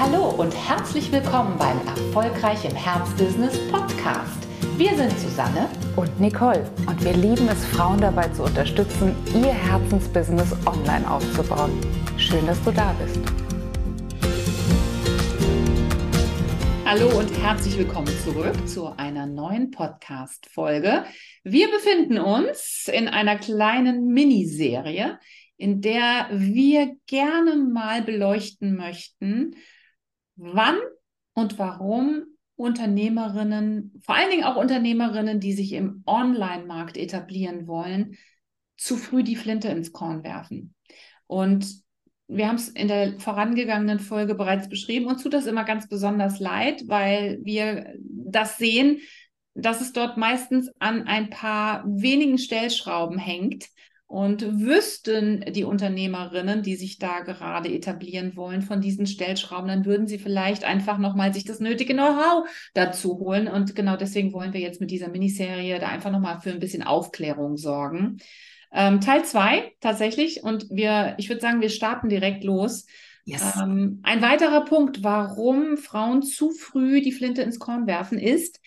Hallo und herzlich willkommen beim Erfolgreich im Herzbusiness Podcast. Wir sind Susanne und Nicole und wir lieben es, Frauen dabei zu unterstützen, ihr Herzensbusiness online aufzubauen. Schön, dass du da bist. Hallo und herzlich willkommen zurück zu einer neuen Podcast-Folge. Wir befinden uns in einer kleinen Miniserie, in der wir gerne mal beleuchten möchten, wann und warum Unternehmerinnen, vor allen Dingen auch Unternehmerinnen, die sich im Online-Markt etablieren wollen, zu früh die Flinte ins Korn werfen. Und wir haben es in der vorangegangenen Folge bereits beschrieben. Uns tut das immer ganz besonders leid, weil wir das sehen, dass es dort meistens an ein paar wenigen Stellschrauben hängt, und wüssten die Unternehmerinnen, die sich da gerade etablieren wollen, von diesen Stellschrauben, dann würden sie vielleicht einfach nochmal sich das nötige Know-how dazu holen. Und genau deswegen wollen wir jetzt mit dieser Miniserie da einfach nochmal für ein bisschen Aufklärung sorgen. Ähm, Teil zwei tatsächlich. Und wir, ich würde sagen, wir starten direkt los. Yes. Ähm, ein weiterer Punkt, warum Frauen zu früh die Flinte ins Korn werfen, ist,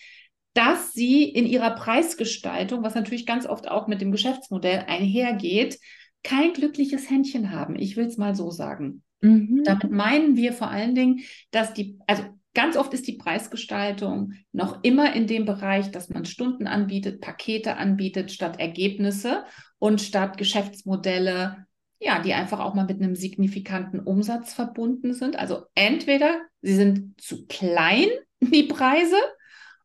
dass sie in ihrer Preisgestaltung, was natürlich ganz oft auch mit dem Geschäftsmodell einhergeht, kein glückliches Händchen haben. Ich will es mal so sagen. Mhm. Damit meinen wir vor allen Dingen, dass die, also ganz oft ist die Preisgestaltung noch immer in dem Bereich, dass man Stunden anbietet, Pakete anbietet, statt Ergebnisse und statt Geschäftsmodelle, ja, die einfach auch mal mit einem signifikanten Umsatz verbunden sind. Also entweder sie sind zu klein, die Preise,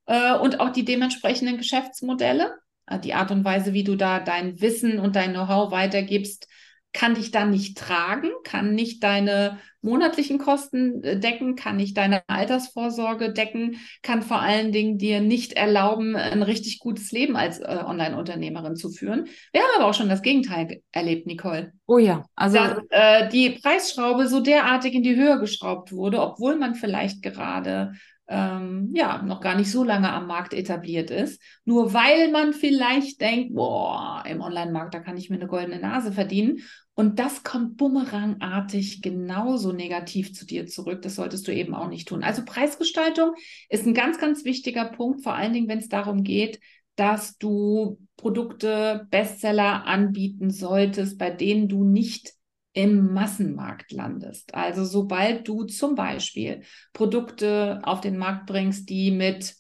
äh, und auch die dementsprechenden Geschäftsmodelle. Äh, die Art und Weise, wie du da dein Wissen und dein Know-how weitergibst, kann dich dann nicht tragen, kann nicht deine monatlichen Kosten äh, decken, kann nicht deine Altersvorsorge decken, kann vor allen Dingen dir nicht erlauben, ein richtig gutes Leben als äh, Online-Unternehmerin zu führen. Wir haben aber auch schon das Gegenteil erlebt, Nicole. Oh ja, also dass äh, die Preisschraube so derartig in die Höhe geschraubt wurde, obwohl man vielleicht gerade ähm, ja, noch gar nicht so lange am Markt etabliert ist. Nur weil man vielleicht denkt, boah, im Online-Markt, da kann ich mir eine goldene Nase verdienen. Und das kommt bumerangartig genauso negativ zu dir zurück. Das solltest du eben auch nicht tun. Also Preisgestaltung ist ein ganz, ganz wichtiger Punkt, vor allen Dingen, wenn es darum geht, dass du Produkte, Bestseller anbieten solltest, bei denen du nicht im Massenmarkt landest. Also sobald du zum Beispiel Produkte auf den Markt bringst, die mit,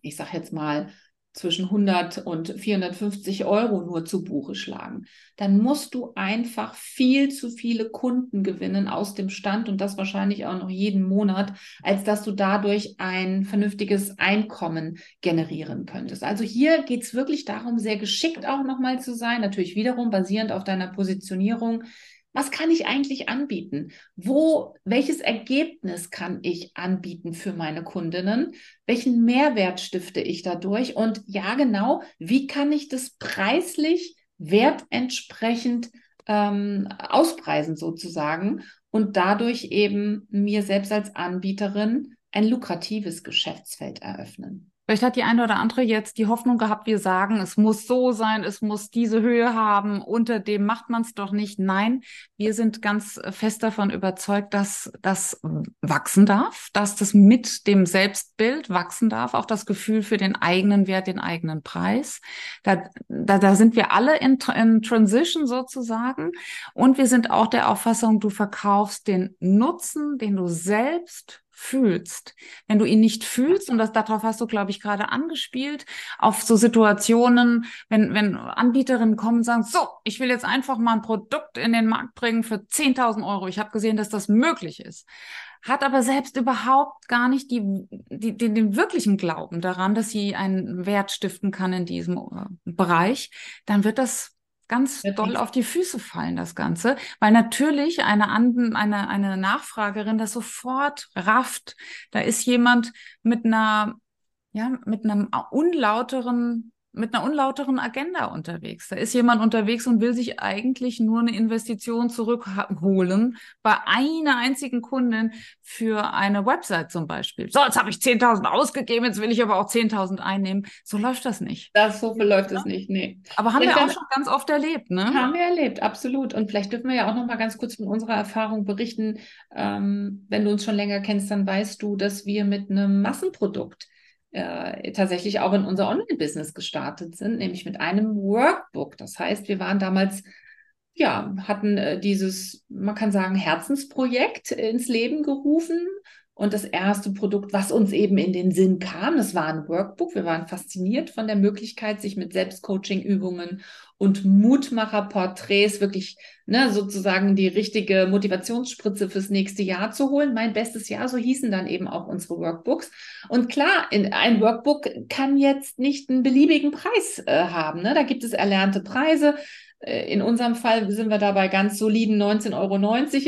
ich sage jetzt mal, zwischen 100 und 450 Euro nur zu Buche schlagen, dann musst du einfach viel zu viele Kunden gewinnen aus dem Stand und das wahrscheinlich auch noch jeden Monat, als dass du dadurch ein vernünftiges Einkommen generieren könntest. Also hier geht es wirklich darum, sehr geschickt auch nochmal zu sein, natürlich wiederum basierend auf deiner Positionierung was kann ich eigentlich anbieten? Wo, welches Ergebnis kann ich anbieten für meine Kundinnen? Welchen Mehrwert stifte ich dadurch? Und ja, genau, wie kann ich das preislich wertentsprechend ähm, auspreisen sozusagen und dadurch eben mir selbst als Anbieterin ein lukratives Geschäftsfeld eröffnen? Vielleicht hat die eine oder andere jetzt die Hoffnung gehabt, wir sagen, es muss so sein, es muss diese Höhe haben, unter dem macht man es doch nicht. Nein, wir sind ganz fest davon überzeugt, dass das wachsen darf, dass das mit dem Selbstbild wachsen darf, auch das Gefühl für den eigenen Wert, den eigenen Preis. Da, da, da sind wir alle in, in Transition sozusagen. Und wir sind auch der Auffassung, du verkaufst den Nutzen, den du selbst fühlst. Wenn du ihn nicht fühlst, und das darauf hast du, glaube ich, gerade angespielt, auf so Situationen, wenn, wenn Anbieterinnen kommen und sagen, so, ich will jetzt einfach mal ein Produkt in den Markt bringen für 10.000 Euro. Ich habe gesehen, dass das möglich ist. Hat aber selbst überhaupt gar nicht die, die, den, den wirklichen Glauben daran, dass sie einen Wert stiften kann in diesem äh, Bereich, dann wird das ganz doll auf die Füße fallen, das Ganze, weil natürlich eine, eine, eine Nachfragerin das sofort rafft. Da ist jemand mit einer, ja, mit einem unlauteren mit einer unlauteren Agenda unterwegs. Da ist jemand unterwegs und will sich eigentlich nur eine Investition zurückholen bei einer einzigen Kundin für eine Website zum Beispiel. So, jetzt habe ich 10.000 ausgegeben, jetzt will ich aber auch 10.000 einnehmen. So läuft das nicht. Das, so viel läuft es nicht, nee. Aber haben vielleicht wir auch schon ganz oft erlebt, ne? Haben wir erlebt, absolut. Und vielleicht dürfen wir ja auch noch mal ganz kurz von unserer Erfahrung berichten. Ähm, wenn du uns schon länger kennst, dann weißt du, dass wir mit einem Massenprodukt äh, tatsächlich auch in unser Online-Business gestartet sind, nämlich mit einem Workbook. Das heißt, wir waren damals, ja, hatten äh, dieses, man kann sagen, Herzensprojekt ins Leben gerufen. Und das erste Produkt, was uns eben in den Sinn kam, das war ein Workbook. Wir waren fasziniert von der Möglichkeit, sich mit Selbstcoaching-Übungen und Mutmacher-Porträts wirklich ne, sozusagen die richtige Motivationsspritze fürs nächste Jahr zu holen. Mein bestes Jahr, so hießen dann eben auch unsere Workbooks. Und klar, in, ein Workbook kann jetzt nicht einen beliebigen Preis äh, haben. Ne? Da gibt es erlernte Preise. Äh, in unserem Fall sind wir dabei ganz soliden 19,90 Euro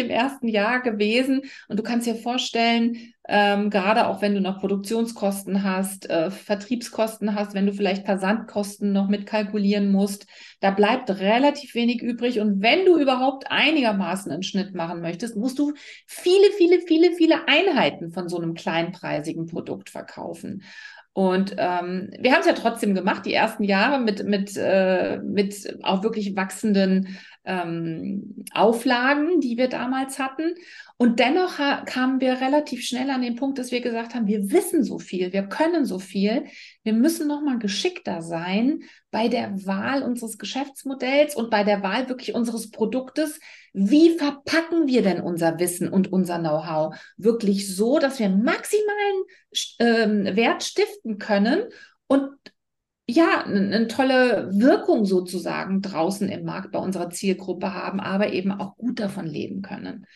im ersten Jahr gewesen. Und du kannst dir vorstellen, ähm, gerade auch wenn du noch Produktionskosten hast, äh, Vertriebskosten hast, wenn du vielleicht Versandkosten noch mitkalkulieren musst, da bleibt relativ wenig übrig. Und wenn du überhaupt einigermaßen einen Schnitt machen möchtest, musst du viele, viele, viele, viele Einheiten von so einem kleinpreisigen Produkt verkaufen. Und ähm, wir haben es ja trotzdem gemacht, die ersten Jahre mit, mit, äh, mit auch wirklich wachsenden ähm, Auflagen, die wir damals hatten. Und dennoch kamen wir relativ schnell an den Punkt, dass wir gesagt haben, wir wissen so viel, wir können so viel, wir müssen noch mal geschickter sein bei der Wahl unseres Geschäftsmodells und bei der Wahl wirklich unseres Produktes. Wie verpacken wir denn unser Wissen und unser Know-how wirklich so, dass wir maximalen ähm, Wert stiften können und ja, eine, tolle Wirkung sozusagen draußen im Markt bei unserer Zielgruppe haben, aber eben auch gut davon leben können.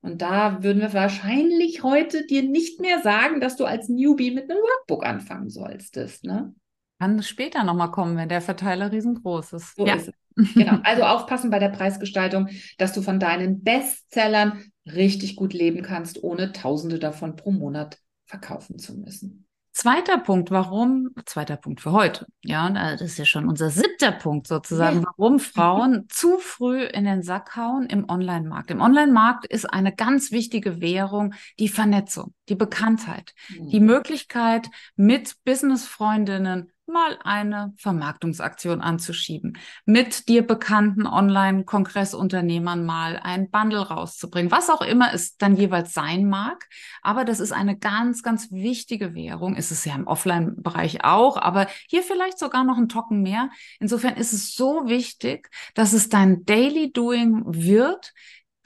Und da würden wir wahrscheinlich heute dir nicht mehr sagen, dass du als Newbie mit einem Workbook anfangen solltest. Ne? Kann später nochmal kommen, wenn der Verteiler riesengroß ist. So ja. ist es. Genau. Also aufpassen bei der Preisgestaltung, dass du von deinen Bestsellern richtig gut leben kannst, ohne Tausende davon pro Monat verkaufen zu müssen. Zweiter Punkt, warum, zweiter Punkt für heute, ja, das ist ja schon unser siebter Punkt sozusagen, ja. warum Frauen zu früh in den Sack hauen im Online-Markt. Im Online-Markt ist eine ganz wichtige Währung die Vernetzung, die Bekanntheit, mhm. die Möglichkeit, mit Business-Freundinnen mal eine Vermarktungsaktion anzuschieben, mit dir bekannten Online-Kongressunternehmern mal ein Bundle rauszubringen, was auch immer es dann jeweils sein mag. Aber das ist eine ganz, ganz wichtige Währung. Ist es ja im Offline-Bereich auch, aber hier vielleicht sogar noch ein Tocken mehr. Insofern ist es so wichtig, dass es dein Daily Doing wird,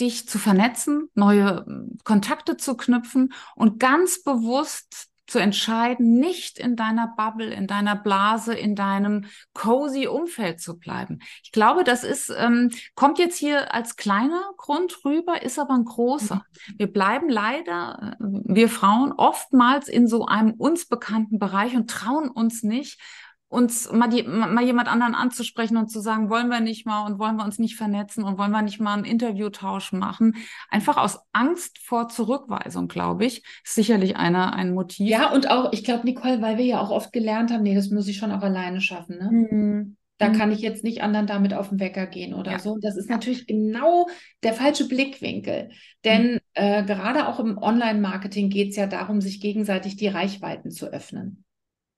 dich zu vernetzen, neue Kontakte zu knüpfen und ganz bewusst zu entscheiden, nicht in deiner Bubble, in deiner Blase, in deinem cozy Umfeld zu bleiben. Ich glaube, das ist, ähm, kommt jetzt hier als kleiner Grund rüber, ist aber ein großer. Mhm. Wir bleiben leider, äh, wir Frauen, oftmals in so einem uns bekannten Bereich und trauen uns nicht, uns mal, die, mal jemand anderen anzusprechen und zu sagen, wollen wir nicht mal und wollen wir uns nicht vernetzen und wollen wir nicht mal einen Interviewtausch machen. Einfach aus Angst vor Zurückweisung, glaube ich, ist sicherlich einer ein Motiv. Ja, und auch, ich glaube, Nicole, weil wir ja auch oft gelernt haben, nee, das muss ich schon auch alleine schaffen. Ne? Mhm. Da mhm. kann ich jetzt nicht anderen damit auf den Wecker gehen oder ja. so. Das ist natürlich genau der falsche Blickwinkel. Denn mhm. äh, gerade auch im Online-Marketing geht es ja darum, sich gegenseitig die Reichweiten zu öffnen.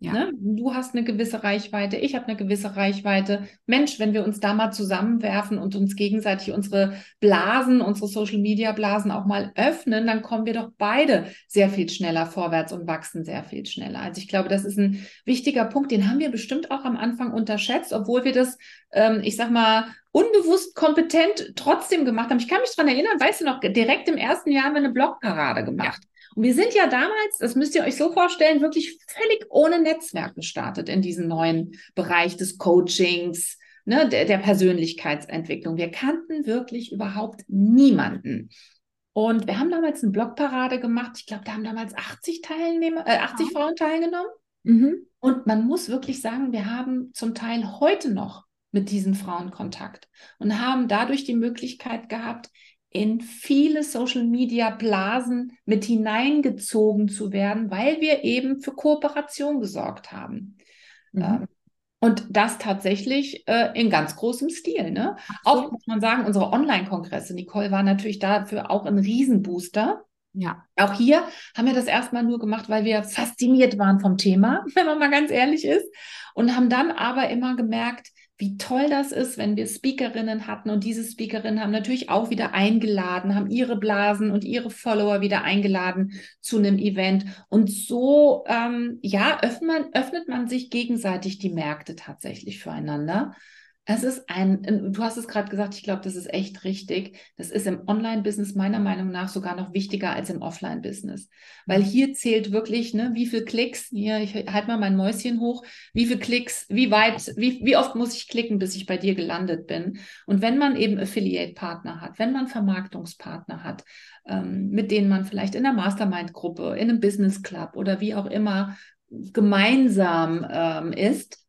Ja. Ne? Du hast eine gewisse Reichweite, ich habe eine gewisse Reichweite. Mensch, wenn wir uns da mal zusammenwerfen und uns gegenseitig unsere Blasen, unsere Social-Media-Blasen auch mal öffnen, dann kommen wir doch beide sehr viel schneller vorwärts und wachsen sehr viel schneller. Also ich glaube, das ist ein wichtiger Punkt, den haben wir bestimmt auch am Anfang unterschätzt, obwohl wir das, ähm, ich sag mal, unbewusst kompetent trotzdem gemacht haben. Ich kann mich daran erinnern, weißt du noch, direkt im ersten Jahr haben wir eine Blogparade gemacht. Ja. Und wir sind ja damals, das müsst ihr euch so vorstellen, wirklich völlig ohne Netzwerk gestartet in diesem neuen Bereich des Coachings, ne, der, der Persönlichkeitsentwicklung. Wir kannten wirklich überhaupt niemanden. Und wir haben damals eine Blogparade gemacht. Ich glaube, da haben damals 80 Teilnehmer, äh, 80 ja. Frauen teilgenommen. Mhm. Und man muss wirklich sagen, wir haben zum Teil heute noch mit diesen Frauen Kontakt und haben dadurch die Möglichkeit gehabt, in viele Social-Media-Blasen mit hineingezogen zu werden, weil wir eben für Kooperation gesorgt haben. Mhm. Ähm, Und das tatsächlich äh, in ganz großem Stil. Ne? Auch muss man sagen, unsere Online-Kongresse, Nicole war natürlich dafür auch ein Riesenbooster. Ja. Auch hier haben wir das erstmal nur gemacht, weil wir fasziniert waren vom Thema, wenn man mal ganz ehrlich ist. Und haben dann aber immer gemerkt, wie toll das ist, wenn wir Speakerinnen hatten und diese Speakerinnen haben natürlich auch wieder eingeladen, haben ihre Blasen und ihre Follower wieder eingeladen zu einem Event. Und so, ähm, ja, öffnet man, öffnet man sich gegenseitig die Märkte tatsächlich füreinander. Es ist ein, du hast es gerade gesagt, ich glaube, das ist echt richtig. Das ist im Online-Business meiner Meinung nach sogar noch wichtiger als im Offline-Business. Weil mhm. hier zählt wirklich, ne, wie viel Klicks, hier, ich halte mal mein Mäuschen hoch, wie viel Klicks, wie weit, wie, wie oft muss ich klicken, bis ich bei dir gelandet bin. Und wenn man eben Affiliate-Partner hat, wenn man Vermarktungspartner hat, ähm, mit denen man vielleicht in einer Mastermind-Gruppe, in einem Business Club oder wie auch immer gemeinsam ähm, ist,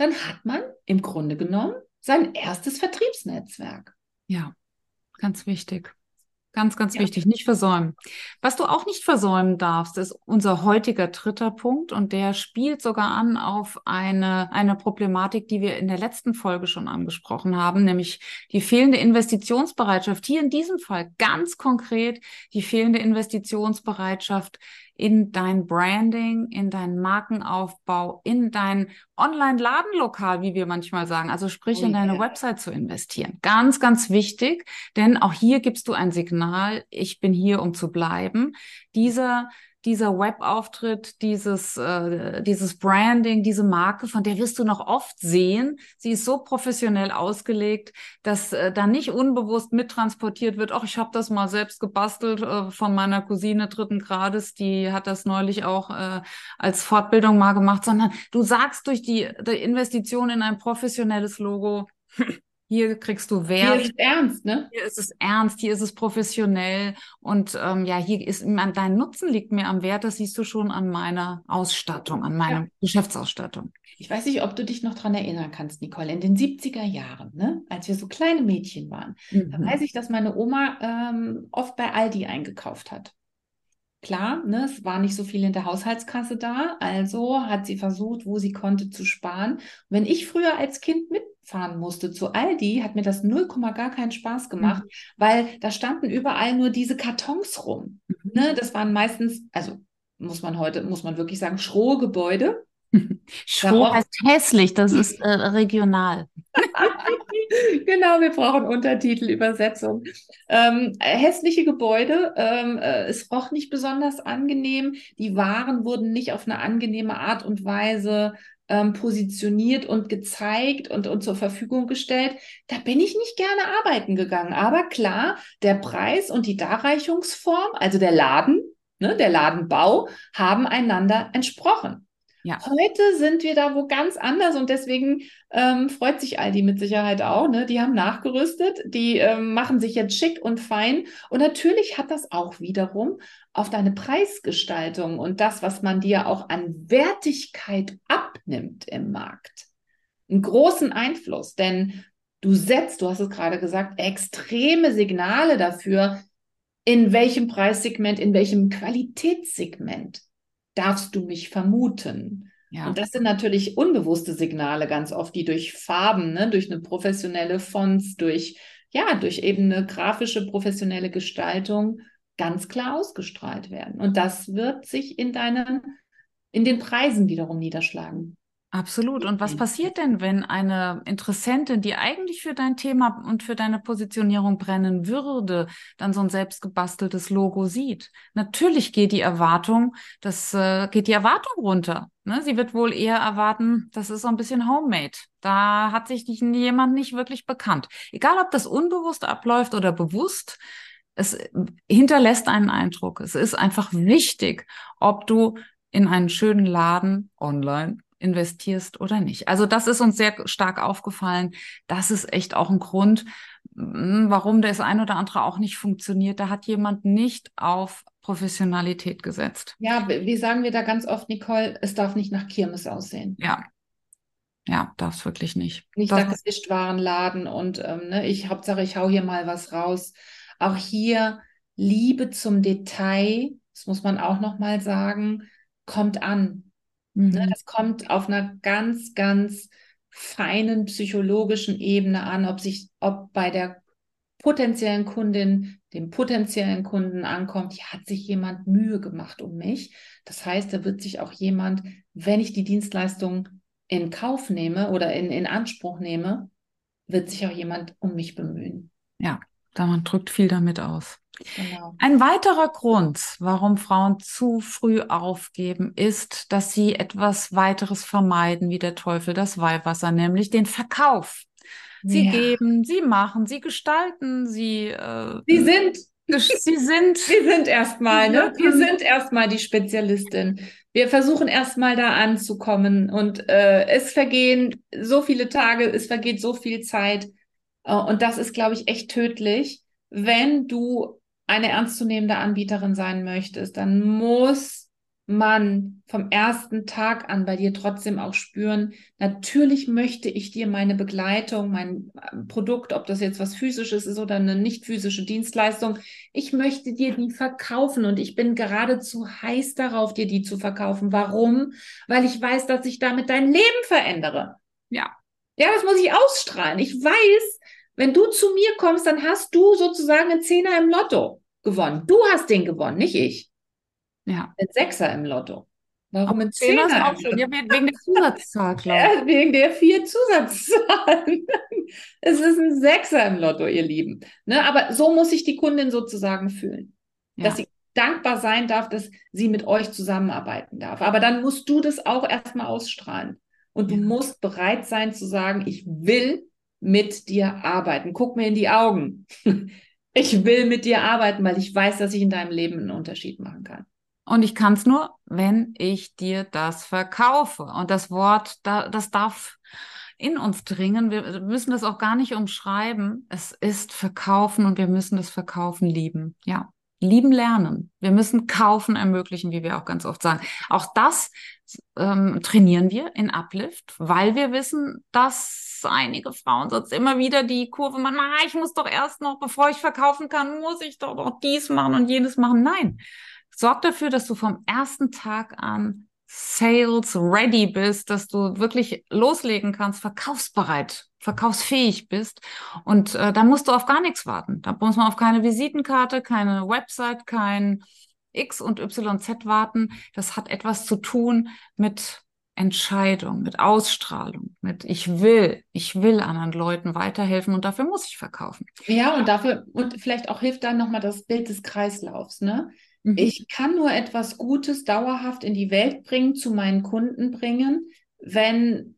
dann hat man im Grunde genommen sein erstes Vertriebsnetzwerk. Ja, ganz wichtig. Ganz, ganz ja. wichtig, nicht versäumen. Was du auch nicht versäumen darfst, ist unser heutiger dritter Punkt und der spielt sogar an auf eine, eine Problematik, die wir in der letzten Folge schon angesprochen haben, nämlich die fehlende Investitionsbereitschaft. Hier in diesem Fall ganz konkret die fehlende Investitionsbereitschaft in dein Branding, in deinen Markenaufbau, in dein Online-Ladenlokal, wie wir manchmal sagen, also sprich in deine. Website zu investieren. Ganz, ganz wichtig, denn auch hier gibst du ein Signal, ich bin hier, um zu bleiben. Dieser dieser Webauftritt, dieses, äh, dieses Branding, diese Marke, von der wirst du noch oft sehen. Sie ist so professionell ausgelegt, dass äh, da nicht unbewusst mittransportiert wird, ach, ich habe das mal selbst gebastelt äh, von meiner Cousine dritten Grades, die hat das neulich auch äh, als Fortbildung mal gemacht, sondern du sagst durch die, die Investition in ein professionelles Logo, hier kriegst du Wert. Hier ist es ernst, ne? Hier ist es ernst, hier ist es professionell und ähm, ja, hier ist dein Nutzen liegt mir am Wert. Das siehst du schon an meiner Ausstattung, an meiner ja. Geschäftsausstattung. Ich weiß nicht, ob du dich noch dran erinnern kannst, Nicole, in den 70er Jahren, ne, als wir so kleine Mädchen waren, mhm. da weiß ich, dass meine Oma ähm, oft bei Aldi eingekauft hat. Klar, ne, es war nicht so viel in der Haushaltskasse da, also hat sie versucht, wo sie konnte, zu sparen. Und wenn ich früher als Kind mitfahren musste zu Aldi, hat mir das 0, gar keinen Spaß gemacht, mhm. weil da standen überall nur diese Kartons rum. Mhm. Ne, das waren meistens, also muss man heute, muss man wirklich sagen, schrohe Gebäude. Schroh heißt hässlich, das ist äh, regional. genau, wir brauchen Untertitel, Übersetzung. Ähm, hässliche Gebäude, ähm, äh, es roch nicht besonders angenehm. Die Waren wurden nicht auf eine angenehme Art und Weise ähm, positioniert und gezeigt und, und zur Verfügung gestellt. Da bin ich nicht gerne arbeiten gegangen. Aber klar, der Preis und die Darreichungsform, also der Laden, ne, der Ladenbau, haben einander entsprochen. Ja. Heute sind wir da wo ganz anders und deswegen ähm, freut sich Aldi mit Sicherheit auch. Ne? Die haben nachgerüstet, die ähm, machen sich jetzt schick und fein. Und natürlich hat das auch wiederum auf deine Preisgestaltung und das, was man dir auch an Wertigkeit abnimmt im Markt, einen großen Einfluss. Denn du setzt, du hast es gerade gesagt, extreme Signale dafür, in welchem Preissegment, in welchem Qualitätssegment darfst du mich vermuten? Ja. Und das sind natürlich unbewusste Signale ganz oft, die durch Farben, ne, durch eine professionelle Fonts, durch, ja, durch eben eine grafische professionelle Gestaltung ganz klar ausgestrahlt werden. Und das wird sich in deinen, in den Preisen wiederum niederschlagen. Absolut. Und was passiert denn, wenn eine Interessentin, die eigentlich für dein Thema und für deine Positionierung brennen würde, dann so ein selbstgebasteltes Logo sieht? Natürlich geht die Erwartung, das äh, geht die Erwartung runter. Ne? Sie wird wohl eher erwarten, das ist so ein bisschen homemade. Da hat sich jemand nicht wirklich bekannt. Egal, ob das unbewusst abläuft oder bewusst, es hinterlässt einen Eindruck. Es ist einfach wichtig, ob du in einen schönen Laden online investierst oder nicht. Also das ist uns sehr stark aufgefallen. Das ist echt auch ein Grund, hm, warum das ein oder andere auch nicht funktioniert. Da hat jemand nicht auf Professionalität gesetzt. Ja, wie sagen wir da ganz oft, Nicole, es darf nicht nach Kirmes aussehen. Ja. Ja, darf es wirklich nicht. Nicht das der Gewichtwarenladen und ähm, ne, ich Hauptsache, ich hau hier mal was raus. Auch hier Liebe zum Detail, das muss man auch nochmal sagen, kommt an. Ne, mhm. Das kommt auf einer ganz, ganz feinen psychologischen Ebene an, ob sich, ob bei der potenziellen Kundin, dem potenziellen Kunden ankommt, ja, hat sich jemand Mühe gemacht um mich. Das heißt, da wird sich auch jemand, wenn ich die Dienstleistung in Kauf nehme oder in, in Anspruch nehme, wird sich auch jemand um mich bemühen. Ja, da man drückt viel damit aus. Genau. Ein weiterer Grund, warum Frauen zu früh aufgeben, ist, dass sie etwas weiteres vermeiden, wie der Teufel das Weihwasser, nämlich den Verkauf. Sie ja. geben, sie machen, sie gestalten, sie. Äh, sie sind. Sie sind. Sie sind erstmal, ne? Wir sind erstmal die Spezialistin. Wir versuchen erstmal da anzukommen und äh, es vergehen so viele Tage, es vergeht so viel Zeit. Äh, und das ist, glaube ich, echt tödlich. Wenn du eine ernstzunehmende Anbieterin sein möchtest, dann muss man vom ersten Tag an bei dir trotzdem auch spüren, natürlich möchte ich dir meine Begleitung, mein äh, Produkt, ob das jetzt was physisches ist oder eine nicht physische Dienstleistung, ich möchte dir die verkaufen und ich bin geradezu heiß darauf, dir die zu verkaufen. Warum? Weil ich weiß, dass ich damit dein Leben verändere. Ja. Ja, das muss ich ausstrahlen. Ich weiß, wenn du zu mir kommst, dann hast du sozusagen einen Zehner im Lotto gewonnen. Du hast den gewonnen, nicht ich. Ja. Ein Sechser im Lotto. Warum ein Zehner? Ist auch schon. Ja, wegen der Zusatzzahl, glaube ich. Ja, wegen der vier Zusatzzahlen. es ist ein Sechser im Lotto, ihr Lieben. Ne? Aber so muss sich die Kundin sozusagen fühlen. Ja. Dass sie dankbar sein darf, dass sie mit euch zusammenarbeiten darf. Aber dann musst du das auch erstmal ausstrahlen. Und du musst bereit sein zu sagen, ich will mit dir arbeiten. Guck mir in die Augen. Ich will mit dir arbeiten, weil ich weiß, dass ich in deinem Leben einen Unterschied machen kann. Und ich kann es nur, wenn ich dir das verkaufe. Und das Wort, das darf in uns dringen. Wir müssen das auch gar nicht umschreiben. Es ist verkaufen und wir müssen das Verkaufen lieben. Ja. Lieben lernen. Wir müssen kaufen ermöglichen, wie wir auch ganz oft sagen. Auch das ähm, trainieren wir in Uplift, weil wir wissen, dass einige Frauen sonst immer wieder die Kurve machen, ah, ich muss doch erst noch, bevor ich verkaufen kann, muss ich doch noch dies machen und jenes machen. Nein, Sorg dafür, dass du vom ersten Tag an sales ready bist, dass du wirklich loslegen kannst, verkaufsbereit, verkaufsfähig bist. Und äh, da musst du auf gar nichts warten. Da muss man auf keine Visitenkarte, keine Website, kein X und YZ warten. Das hat etwas zu tun mit Entscheidung, mit Ausstrahlung, mit ich will, ich will anderen Leuten weiterhelfen und dafür muss ich verkaufen. Ja, und dafür, und vielleicht auch hilft dann nochmal das Bild des Kreislaufs, ne? Mhm. Ich kann nur etwas Gutes dauerhaft in die Welt bringen, zu meinen Kunden bringen, wenn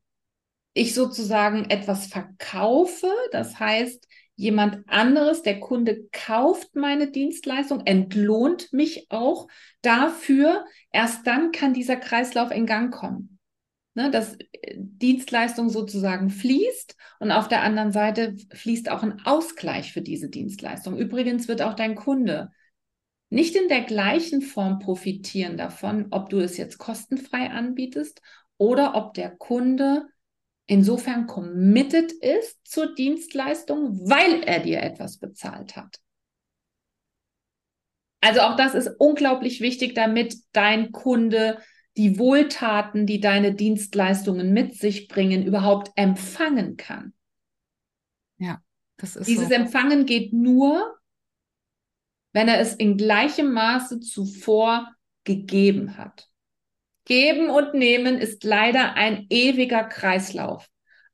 ich sozusagen etwas verkaufe. Das heißt, jemand anderes, der Kunde kauft meine Dienstleistung, entlohnt mich auch dafür. Erst dann kann dieser Kreislauf in Gang kommen. Ne, dass äh, Dienstleistung sozusagen fließt und auf der anderen Seite fließt auch ein Ausgleich für diese Dienstleistung. Übrigens wird auch dein Kunde nicht in der gleichen Form profitieren davon, ob du es jetzt kostenfrei anbietest oder ob der Kunde insofern committed ist zur Dienstleistung, weil er dir etwas bezahlt hat. Also auch das ist unglaublich wichtig, damit dein Kunde die Wohltaten, die deine Dienstleistungen mit sich bringen, überhaupt empfangen kann. Ja, das ist Dieses so. Empfangen geht nur, wenn er es in gleichem Maße zuvor gegeben hat. Geben und nehmen ist leider ein ewiger Kreislauf,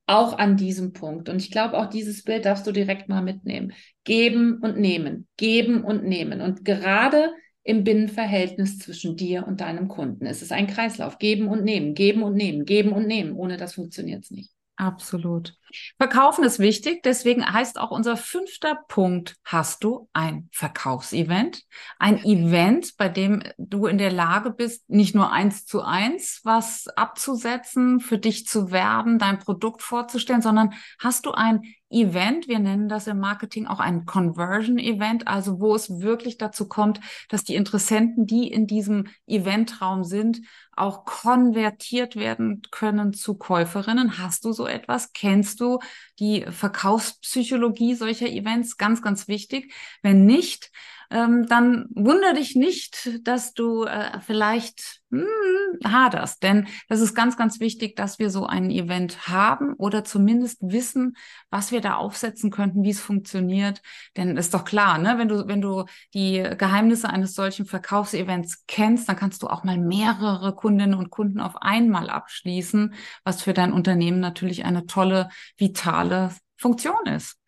auch an diesem Punkt. Und ich glaube, auch dieses Bild darfst du direkt mal mitnehmen. Geben und nehmen, geben und nehmen. Und gerade im Binnenverhältnis zwischen dir und deinem Kunden ist es ein Kreislauf. Geben und nehmen, geben und nehmen, geben und nehmen. Ohne das funktioniert es nicht. Absolut. Verkaufen ist wichtig, deswegen heißt auch unser fünfter Punkt, hast du ein Verkaufsevent? Ein Event, bei dem du in der Lage bist, nicht nur eins zu eins was abzusetzen, für dich zu werben, dein Produkt vorzustellen, sondern hast du ein Event, wir nennen das im Marketing auch ein Conversion Event, also wo es wirklich dazu kommt, dass die Interessenten, die in diesem Eventraum sind, auch konvertiert werden können zu Käuferinnen. Hast du so etwas? Kennst du die Verkaufspsychologie solcher Events? Ganz, ganz wichtig. Wenn nicht, ähm, dann wundere dich nicht, dass du äh, vielleicht hm, haderst. Denn das ist ganz, ganz wichtig, dass wir so ein Event haben oder zumindest wissen, was wir da aufsetzen könnten, wie es funktioniert. Denn ist doch klar, ne? wenn, du, wenn du die Geheimnisse eines solchen Verkaufsevents kennst, dann kannst du auch mal mehrere Kundinnen und Kunden auf einmal abschließen, was für dein Unternehmen natürlich eine tolle, vitale Funktion ist.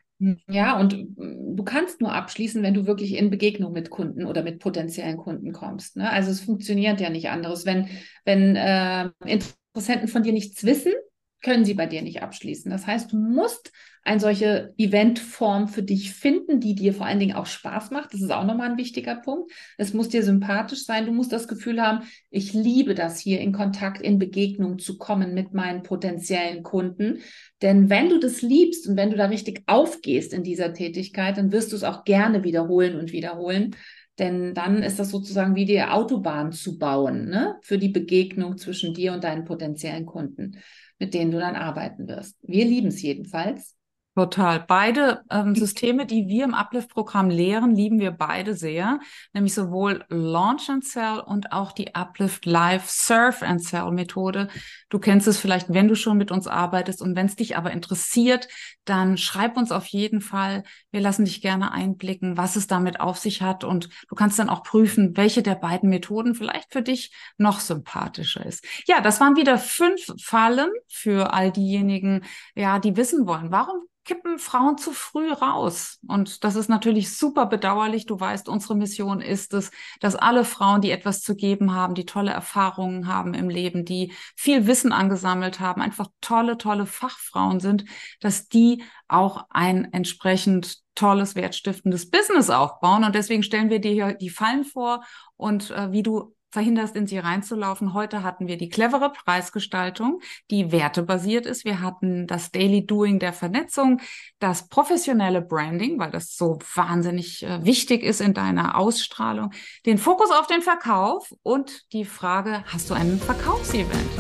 Ja, und mm, du kannst nur abschließen, wenn du wirklich in Begegnung mit Kunden oder mit potenziellen Kunden kommst. Ne? Also es funktioniert ja nicht anderes. Wenn, wenn äh, Interessenten von dir nichts wissen, können sie bei dir nicht abschließen. Das heißt, du musst eine solche Eventform für dich finden, die dir vor allen Dingen auch Spaß macht. Das ist auch nochmal ein wichtiger Punkt. Es muss dir sympathisch sein. Du musst das Gefühl haben, ich liebe das hier in Kontakt, in Begegnung zu kommen mit meinen potenziellen Kunden. Denn wenn du das liebst und wenn du da richtig aufgehst in dieser Tätigkeit, dann wirst du es auch gerne wiederholen und wiederholen. Denn dann ist das sozusagen wie die Autobahn zu bauen, ne? Für die Begegnung zwischen dir und deinen potenziellen Kunden, mit denen du dann arbeiten wirst. Wir lieben es jedenfalls. Total. Beide ähm, Systeme, die wir im Uplift-Programm lehren, lieben wir beide sehr, nämlich sowohl Launch and Sell und auch die Uplift Live Surf and Sell Methode. Du kennst es vielleicht, wenn du schon mit uns arbeitest und wenn es dich aber interessiert, dann schreib uns auf jeden Fall. Wir lassen dich gerne einblicken, was es damit auf sich hat und du kannst dann auch prüfen, welche der beiden Methoden vielleicht für dich noch sympathischer ist. Ja, das waren wieder fünf Fallen für all diejenigen, ja, die wissen wollen, warum kippen Frauen zu früh raus. Und das ist natürlich super bedauerlich. Du weißt, unsere Mission ist es, dass alle Frauen, die etwas zu geben haben, die tolle Erfahrungen haben im Leben, die viel Wissen angesammelt haben, einfach tolle, tolle Fachfrauen sind, dass die auch ein entsprechend tolles, wertstiftendes Business aufbauen. Und deswegen stellen wir dir hier die Fallen vor und äh, wie du verhinderst, in sie reinzulaufen. Heute hatten wir die clevere Preisgestaltung, die wertebasiert ist. Wir hatten das Daily Doing der Vernetzung, das professionelle Branding, weil das so wahnsinnig äh, wichtig ist in deiner Ausstrahlung, den Fokus auf den Verkauf und die Frage, hast du einen Verkaufsevent?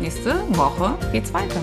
Nächste Woche geht's weiter.